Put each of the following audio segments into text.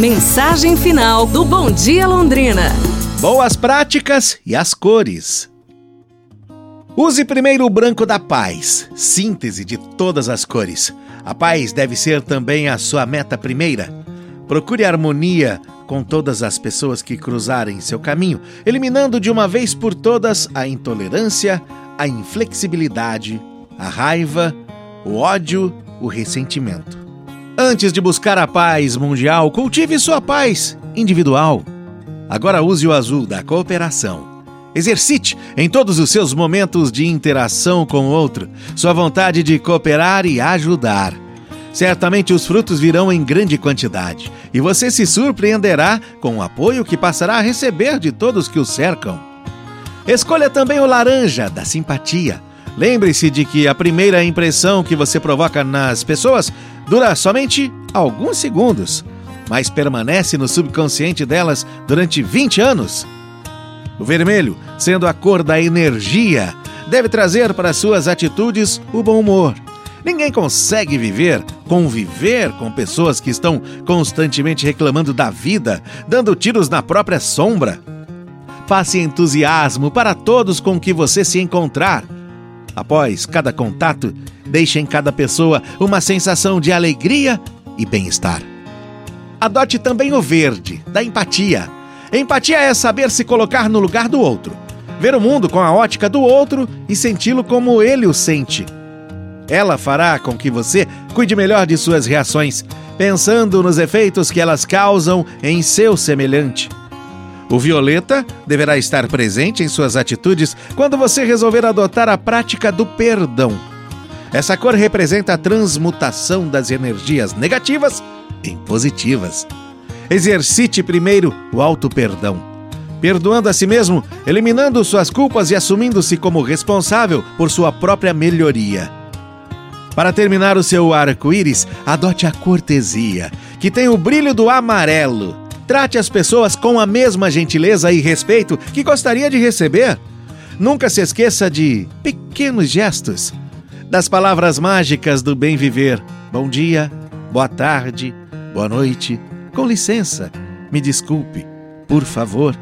Mensagem final do Bom Dia Londrina. Boas práticas e as cores. Use primeiro o branco da paz, síntese de todas as cores. A paz deve ser também a sua meta primeira. Procure harmonia com todas as pessoas que cruzarem seu caminho, eliminando de uma vez por todas a intolerância, a inflexibilidade, a raiva, o ódio, o ressentimento. Antes de buscar a paz mundial, cultive sua paz individual. Agora use o azul da cooperação. Exercite em todos os seus momentos de interação com o outro sua vontade de cooperar e ajudar. Certamente os frutos virão em grande quantidade e você se surpreenderá com o apoio que passará a receber de todos que o cercam. Escolha também o laranja da simpatia. Lembre-se de que a primeira impressão que você provoca nas pessoas dura somente alguns segundos, mas permanece no subconsciente delas durante 20 anos. O vermelho, sendo a cor da energia, deve trazer para suas atitudes o bom humor Ninguém consegue viver, conviver com pessoas que estão constantemente reclamando da vida, dando tiros na própria sombra. Passe entusiasmo para todos com que você se encontrar. Após cada contato, deixe em cada pessoa uma sensação de alegria e bem-estar. Adote também o verde, da empatia. Empatia é saber se colocar no lugar do outro, ver o mundo com a ótica do outro e senti-lo como ele o sente ela fará com que você cuide melhor de suas reações, pensando nos efeitos que elas causam em seu semelhante. O violeta deverá estar presente em suas atitudes quando você resolver adotar a prática do perdão. Essa cor representa a transmutação das energias negativas em positivas. Exercite primeiro o auto-perdão. Perdoando a si mesmo, eliminando suas culpas e assumindo-se como responsável por sua própria melhoria. Para terminar o seu arco-íris, adote a cortesia, que tem o brilho do amarelo. Trate as pessoas com a mesma gentileza e respeito que gostaria de receber. Nunca se esqueça de pequenos gestos, das palavras mágicas do bem viver. Bom dia, boa tarde, boa noite, com licença, me desculpe, por favor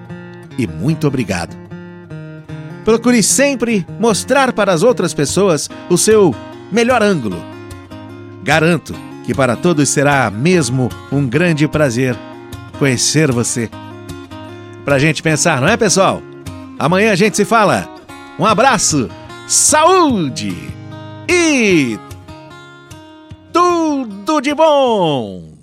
e muito obrigado. Procure sempre mostrar para as outras pessoas o seu melhor ângulo. Garanto que para todos será mesmo um grande prazer conhecer você. Pra gente pensar, não é, pessoal? Amanhã a gente se fala. Um abraço, saúde e tudo de bom!